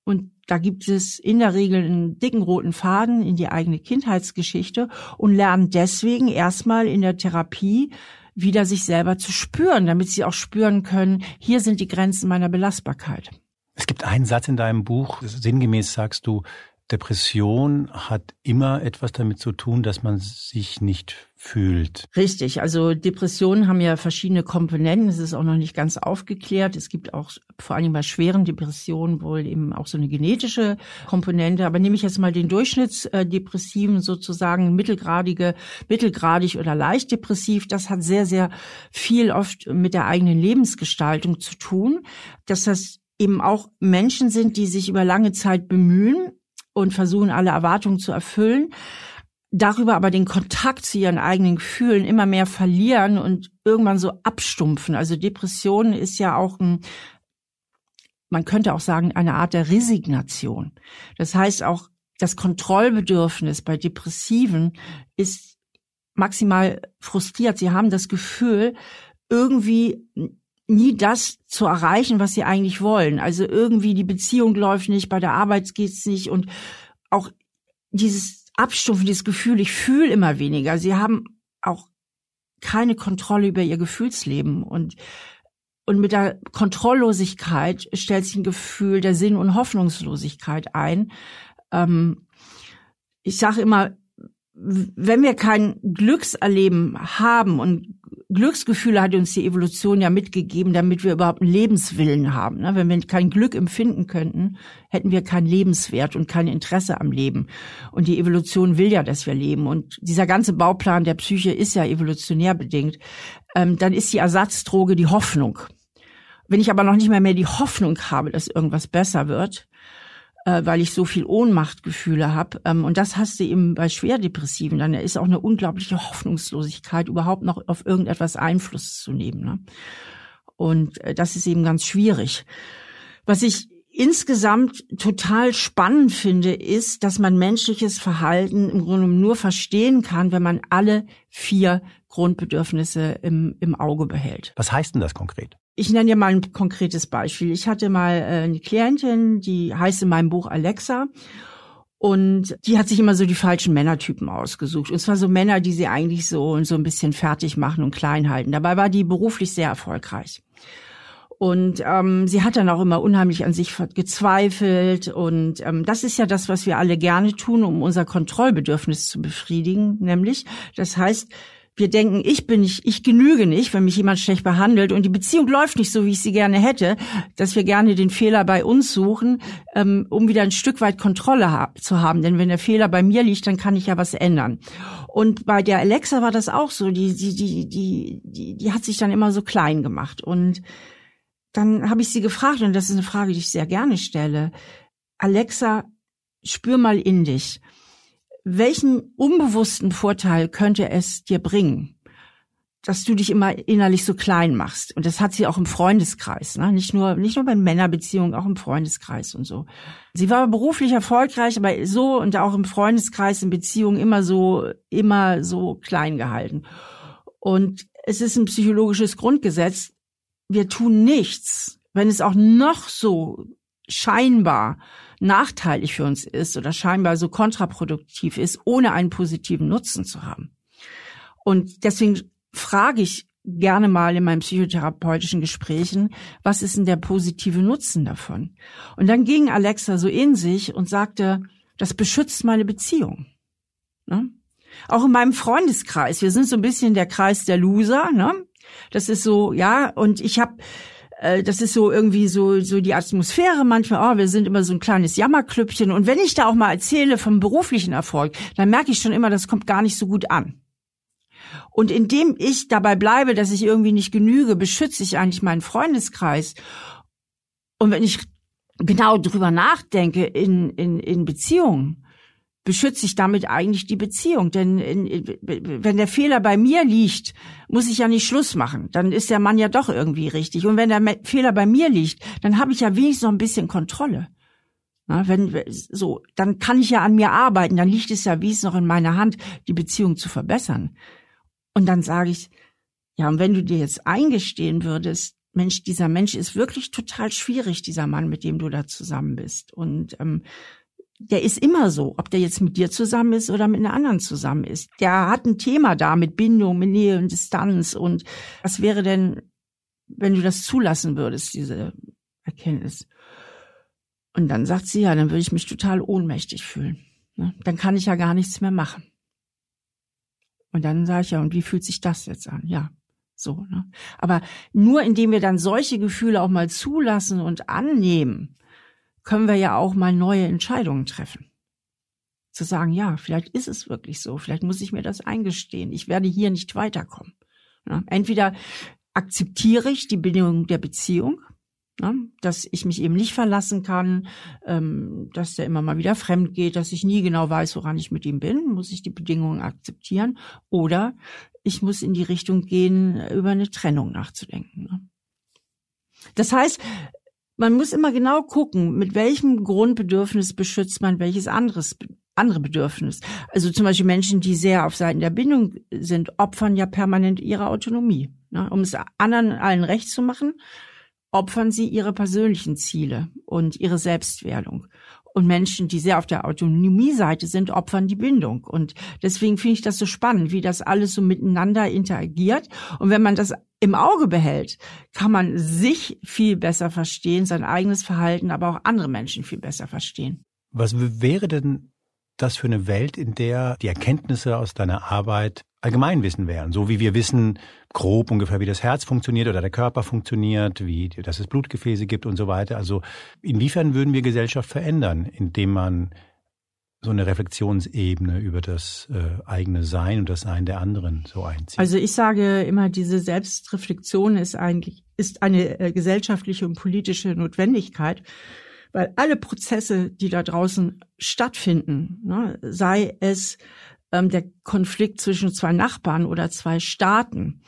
Und da gibt es in der Regel einen dicken roten Faden in die eigene Kindheitsgeschichte und lernen deswegen erstmal in der Therapie wieder sich selber zu spüren, damit sie auch spüren können, hier sind die Grenzen meiner Belastbarkeit. Es gibt einen Satz in deinem Buch, sinngemäß sagst du, Depression hat immer etwas damit zu tun, dass man sich nicht fühlt. Richtig. Also Depressionen haben ja verschiedene Komponenten. Es ist auch noch nicht ganz aufgeklärt. Es gibt auch vor allem bei schweren Depressionen wohl eben auch so eine genetische Komponente. Aber nehme ich jetzt mal den Durchschnittsdepressiven sozusagen mittelgradige, mittelgradig oder leicht depressiv. Das hat sehr, sehr viel oft mit der eigenen Lebensgestaltung zu tun. Dass das eben auch Menschen sind, die sich über lange Zeit bemühen, und versuchen, alle Erwartungen zu erfüllen, darüber aber den Kontakt zu ihren eigenen Gefühlen immer mehr verlieren und irgendwann so abstumpfen. Also Depression ist ja auch ein, man könnte auch sagen, eine Art der Resignation. Das heißt auch, das Kontrollbedürfnis bei Depressiven ist maximal frustriert. Sie haben das Gefühl, irgendwie nie das zu erreichen, was sie eigentlich wollen. Also irgendwie die Beziehung läuft nicht, bei der Arbeit geht's nicht und auch dieses Abstumpfen, dieses Gefühl, ich fühle immer weniger. Sie haben auch keine Kontrolle über ihr Gefühlsleben und und mit der Kontrolllosigkeit stellt sich ein Gefühl der Sinn- und Hoffnungslosigkeit ein. Ähm, ich sage immer, wenn wir kein Glückserleben haben und Glücksgefühle hat uns die Evolution ja mitgegeben, damit wir überhaupt einen Lebenswillen haben. Ne? Wenn wir kein Glück empfinden könnten, hätten wir keinen Lebenswert und kein Interesse am Leben. Und die Evolution will ja, dass wir leben. Und dieser ganze Bauplan der Psyche ist ja evolutionär bedingt. Ähm, dann ist die Ersatzdroge die Hoffnung. Wenn ich aber noch nicht mehr mehr die Hoffnung habe, dass irgendwas besser wird, äh, weil ich so viel Ohnmachtgefühle habe. Ähm, und das hast du eben bei Schwerdepressiven. Dann ist auch eine unglaubliche Hoffnungslosigkeit, überhaupt noch auf irgendetwas Einfluss zu nehmen. Ne? Und äh, das ist eben ganz schwierig. Was ich insgesamt total spannend finde, ist, dass man menschliches Verhalten im Grunde nur verstehen kann, wenn man alle vier Grundbedürfnisse im, im Auge behält. Was heißt denn das konkret? Ich nenne dir mal ein konkretes Beispiel. Ich hatte mal äh, eine Klientin, die heißt in meinem Buch Alexa. Und die hat sich immer so die falschen Männertypen ausgesucht. Und zwar so Männer, die sie eigentlich so, so ein bisschen fertig machen und klein halten. Dabei war die beruflich sehr erfolgreich. Und ähm, sie hat dann auch immer unheimlich an sich gezweifelt. Und ähm, das ist ja das, was wir alle gerne tun, um unser Kontrollbedürfnis zu befriedigen. Nämlich, das heißt, wir denken, ich bin nicht, ich genüge nicht, wenn mich jemand schlecht behandelt und die Beziehung läuft nicht so, wie ich sie gerne hätte, dass wir gerne den Fehler bei uns suchen, ähm, um wieder ein Stück weit Kontrolle ha zu haben. Denn wenn der Fehler bei mir liegt, dann kann ich ja was ändern. Und bei der Alexa war das auch so. Die, die, die, die, die, die hat sich dann immer so klein gemacht und dann habe ich sie gefragt, und das ist eine Frage, die ich sehr gerne stelle. Alexa, spür mal in dich. Welchen unbewussten Vorteil könnte es dir bringen, dass du dich immer innerlich so klein machst. Und das hat sie auch im Freundeskreis, ne? nicht nur nicht nur bei Männerbeziehungen, auch im Freundeskreis und so. Sie war beruflich erfolgreich, aber so und auch im Freundeskreis in Beziehungen immer so immer so klein gehalten. Und es ist ein psychologisches Grundgesetz. Wir tun nichts, wenn es auch noch so scheinbar nachteilig für uns ist oder scheinbar so kontraproduktiv ist, ohne einen positiven Nutzen zu haben. Und deswegen frage ich gerne mal in meinen psychotherapeutischen Gesprächen, was ist denn der positive Nutzen davon? Und dann ging Alexa so in sich und sagte, das beschützt meine Beziehung. Ne? Auch in meinem Freundeskreis, wir sind so ein bisschen der Kreis der Loser, ne? Das ist so, ja, und ich habe äh, das ist so irgendwie so so die Atmosphäre manchmal, oh, wir sind immer so ein kleines Jammerklüppchen und wenn ich da auch mal erzähle vom beruflichen Erfolg, dann merke ich schon immer, das kommt gar nicht so gut an. Und indem ich dabei bleibe, dass ich irgendwie nicht genüge, beschütze ich eigentlich meinen Freundeskreis. Und wenn ich genau drüber nachdenke in, in, in Beziehungen, beschütze ich damit eigentlich die Beziehung. Denn in, in, wenn der Fehler bei mir liegt, muss ich ja nicht Schluss machen. Dann ist der Mann ja doch irgendwie richtig. Und wenn der Fehler bei mir liegt, dann habe ich ja wenigstens noch ein bisschen Kontrolle. Na, wenn so, dann kann ich ja an mir arbeiten. Dann liegt es ja es noch in meiner Hand, die Beziehung zu verbessern. Und dann sage ich, ja, und wenn du dir jetzt eingestehen würdest, Mensch, dieser Mensch ist wirklich total schwierig, dieser Mann, mit dem du da zusammen bist. Und ähm, der ist immer so, ob der jetzt mit dir zusammen ist oder mit einer anderen zusammen ist. Der hat ein Thema da mit Bindung, mit Nähe und Distanz. Und was wäre denn, wenn du das zulassen würdest, diese Erkenntnis? Und dann sagt sie, ja, dann würde ich mich total ohnmächtig fühlen. Ne? Dann kann ich ja gar nichts mehr machen. Und dann sage ich ja, und wie fühlt sich das jetzt an? Ja, so. Ne? Aber nur indem wir dann solche Gefühle auch mal zulassen und annehmen, können wir ja auch mal neue Entscheidungen treffen. Zu sagen, ja, vielleicht ist es wirklich so, vielleicht muss ich mir das eingestehen, ich werde hier nicht weiterkommen. Ja, entweder akzeptiere ich die Bedingungen der Beziehung Ne? Dass ich mich eben nicht verlassen kann, ähm, dass der immer mal wieder fremd geht, dass ich nie genau weiß, woran ich mit ihm bin, muss ich die Bedingungen akzeptieren. Oder ich muss in die Richtung gehen, über eine Trennung nachzudenken. Das heißt, man muss immer genau gucken, mit welchem Grundbedürfnis beschützt man welches anderes andere Bedürfnis. Also zum Beispiel Menschen, die sehr auf Seiten der Bindung sind, opfern ja permanent ihre Autonomie. Ne? Um es anderen allen recht zu machen, opfern sie ihre persönlichen Ziele und ihre Selbstwerdung. Und Menschen, die sehr auf der Autonomie-Seite sind, opfern die Bindung. Und deswegen finde ich das so spannend, wie das alles so miteinander interagiert. Und wenn man das im Auge behält, kann man sich viel besser verstehen, sein eigenes Verhalten, aber auch andere Menschen viel besser verstehen. Was wäre denn das für eine Welt, in der die Erkenntnisse aus deiner Arbeit Allgemeinwissen wären. So wie wir wissen grob ungefähr, wie das Herz funktioniert oder der Körper funktioniert, wie, dass es Blutgefäße gibt und so weiter. Also inwiefern würden wir Gesellschaft verändern, indem man so eine Reflexionsebene über das äh, eigene Sein und das Sein der anderen so einzieht? Also ich sage immer, diese Selbstreflexion ist eigentlich ist eine äh, gesellschaftliche und politische Notwendigkeit weil alle Prozesse, die da draußen stattfinden, ne, sei es ähm, der Konflikt zwischen zwei Nachbarn oder zwei Staaten,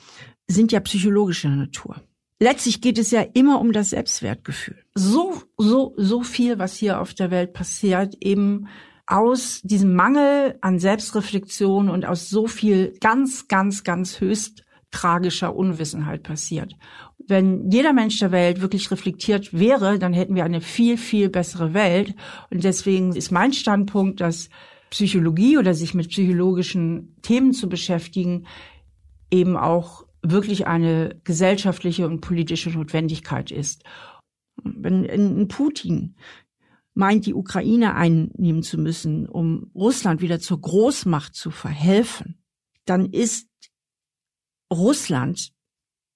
sind ja psychologischer Natur. Letztlich geht es ja immer um das Selbstwertgefühl. So, so, so viel, was hier auf der Welt passiert, eben aus diesem Mangel an Selbstreflexion und aus so viel ganz, ganz, ganz höchst tragischer Unwissenheit passiert. Wenn jeder Mensch der Welt wirklich reflektiert wäre, dann hätten wir eine viel, viel bessere Welt. Und deswegen ist mein Standpunkt, dass Psychologie oder sich mit psychologischen Themen zu beschäftigen eben auch wirklich eine gesellschaftliche und politische Notwendigkeit ist. Wenn Putin meint, die Ukraine einnehmen zu müssen, um Russland wieder zur Großmacht zu verhelfen, dann ist Russland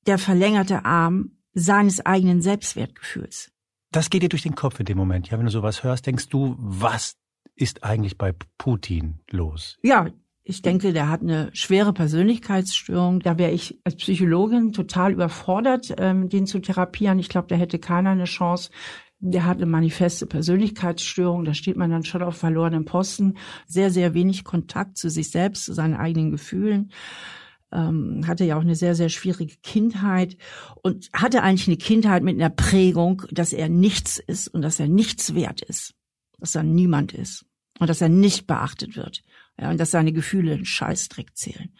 der verlängerte Arm seines eigenen Selbstwertgefühls. Das geht dir durch den Kopf in dem Moment. Ja, wenn du sowas hörst, denkst du, was ist eigentlich bei Putin los? Ja, ich denke, der hat eine schwere Persönlichkeitsstörung. Da wäre ich als Psychologin total überfordert, ähm, den zu therapieren. Ich glaube, da hätte keiner eine Chance. Der hat eine manifeste Persönlichkeitsstörung. Da steht man dann schon auf verlorenem Posten. Sehr, sehr wenig Kontakt zu sich selbst, zu seinen eigenen Gefühlen. Ähm, hatte ja auch eine sehr, sehr schwierige Kindheit und hatte eigentlich eine Kindheit mit einer Prägung, dass er nichts ist und dass er nichts wert ist, dass er niemand ist und dass er nicht beachtet wird ja, und dass seine Gefühle einen Scheißdreck zählen.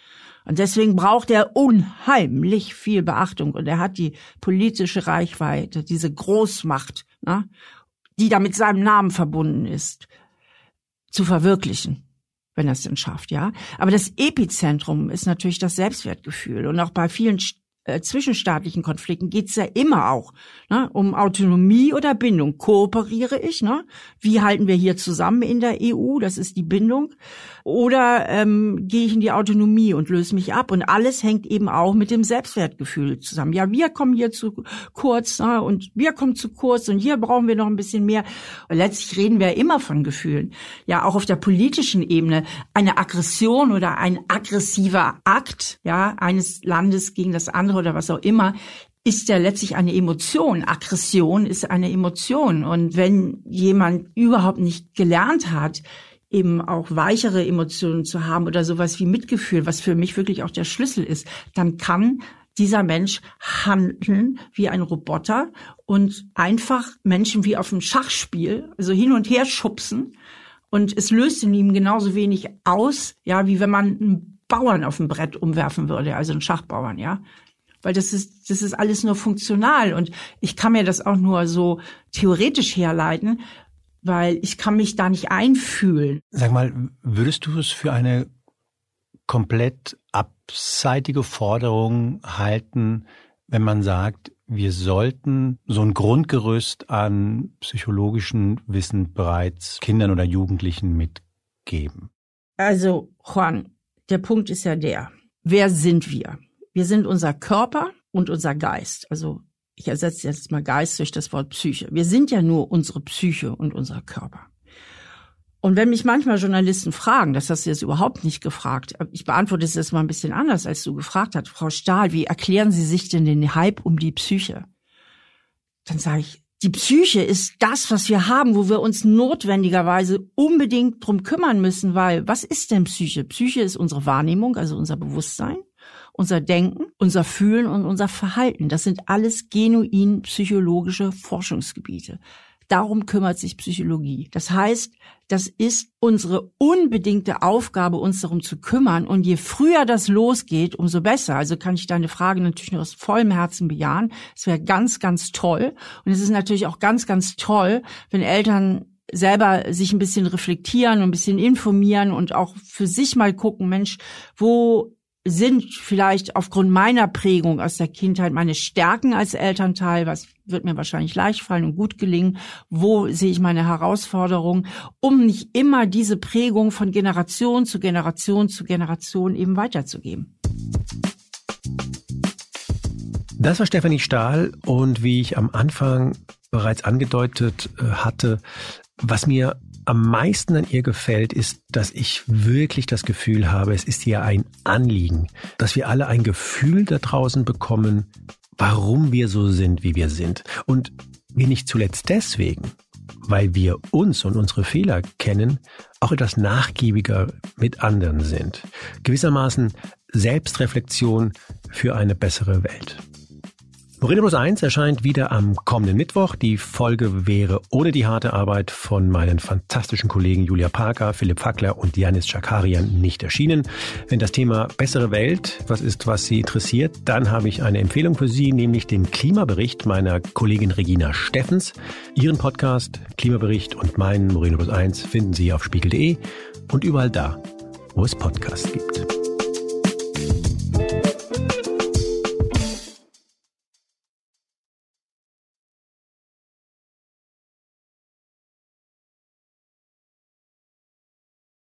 Und deswegen braucht er unheimlich viel Beachtung und er hat die politische Reichweite, diese Großmacht, ne, die da mit seinem Namen verbunden ist, zu verwirklichen wenn er es denn schafft, ja. Aber das Epizentrum ist natürlich das Selbstwertgefühl. Und auch bei vielen äh, zwischenstaatlichen Konflikten geht's ja immer auch ne, um Autonomie oder Bindung. Kooperiere ich? Ne? Wie halten wir hier zusammen in der EU? Das ist die Bindung. Oder ähm, gehe ich in die Autonomie und löse mich ab? Und alles hängt eben auch mit dem Selbstwertgefühl zusammen. Ja, wir kommen hier zu kurz ne, und wir kommen zu kurz und hier brauchen wir noch ein bisschen mehr. Und letztlich reden wir immer von Gefühlen. Ja, auch auf der politischen Ebene. Eine Aggression oder ein aggressiver Akt ja, eines Landes gegen das andere oder was auch immer ist ja letztlich eine Emotion. Aggression ist eine Emotion. Und wenn jemand überhaupt nicht gelernt hat, eben auch weichere Emotionen zu haben oder sowas wie Mitgefühl, was für mich wirklich auch der Schlüssel ist, dann kann dieser Mensch handeln wie ein Roboter und einfach Menschen wie auf einem Schachspiel, also hin und her schubsen. Und es löst in ihm genauso wenig aus, ja, wie wenn man einen Bauern auf dem Brett umwerfen würde, also einen Schachbauern, ja. Weil das ist, das ist alles nur funktional und ich kann mir das auch nur so theoretisch herleiten, weil ich kann mich da nicht einfühlen. Sag mal, würdest du es für eine komplett abseitige Forderung halten, wenn man sagt, wir sollten so ein Grundgerüst an psychologischen Wissen bereits Kindern oder Jugendlichen mitgeben? Also, Juan, der Punkt ist ja der, wer sind wir? Wir sind unser Körper und unser Geist. Also ich ersetze jetzt mal Geist durch das Wort Psyche. Wir sind ja nur unsere Psyche und unser Körper. Und wenn mich manchmal Journalisten fragen, das hast du jetzt überhaupt nicht gefragt, ich beantworte es jetzt mal ein bisschen anders, als du gefragt hast, Frau Stahl, wie erklären Sie sich denn den Hype um die Psyche? Dann sage ich, die Psyche ist das, was wir haben, wo wir uns notwendigerweise unbedingt drum kümmern müssen, weil was ist denn Psyche? Psyche ist unsere Wahrnehmung, also unser Bewusstsein unser Denken, unser Fühlen und unser Verhalten. Das sind alles genuin psychologische Forschungsgebiete. Darum kümmert sich Psychologie. Das heißt, das ist unsere unbedingte Aufgabe, uns darum zu kümmern. Und je früher das losgeht, umso besser. Also kann ich deine Frage natürlich nur aus vollem Herzen bejahen. Es wäre ganz, ganz toll. Und es ist natürlich auch ganz, ganz toll, wenn Eltern selber sich ein bisschen reflektieren und ein bisschen informieren und auch für sich mal gucken, Mensch, wo sind vielleicht aufgrund meiner Prägung aus der Kindheit meine Stärken als Elternteil, was wird mir wahrscheinlich leicht fallen und gut gelingen, wo sehe ich meine Herausforderungen, um nicht immer diese Prägung von Generation zu Generation zu Generation eben weiterzugeben. Das war Stefanie Stahl und wie ich am Anfang bereits angedeutet äh, hatte, was mir am meisten an ihr gefällt, ist, dass ich wirklich das Gefühl habe, es ist ihr ein Anliegen, dass wir alle ein Gefühl da draußen bekommen, warum wir so sind, wie wir sind. Und wir nicht zuletzt deswegen, weil wir uns und unsere Fehler kennen, auch etwas nachgiebiger mit anderen sind. Gewissermaßen Selbstreflexion für eine bessere Welt. Moreno Plus 1 erscheint wieder am kommenden Mittwoch. Die Folge wäre ohne die harte Arbeit von meinen fantastischen Kollegen Julia Parker, Philipp Fackler und Janis Schakarian nicht erschienen. Wenn das Thema bessere Welt was ist, was Sie interessiert, dann habe ich eine Empfehlung für Sie, nämlich den Klimabericht meiner Kollegin Regina Steffens. Ihren Podcast, Klimabericht und meinen Moreno Plus 1 finden Sie auf spiegel.de und überall da, wo es Podcasts gibt.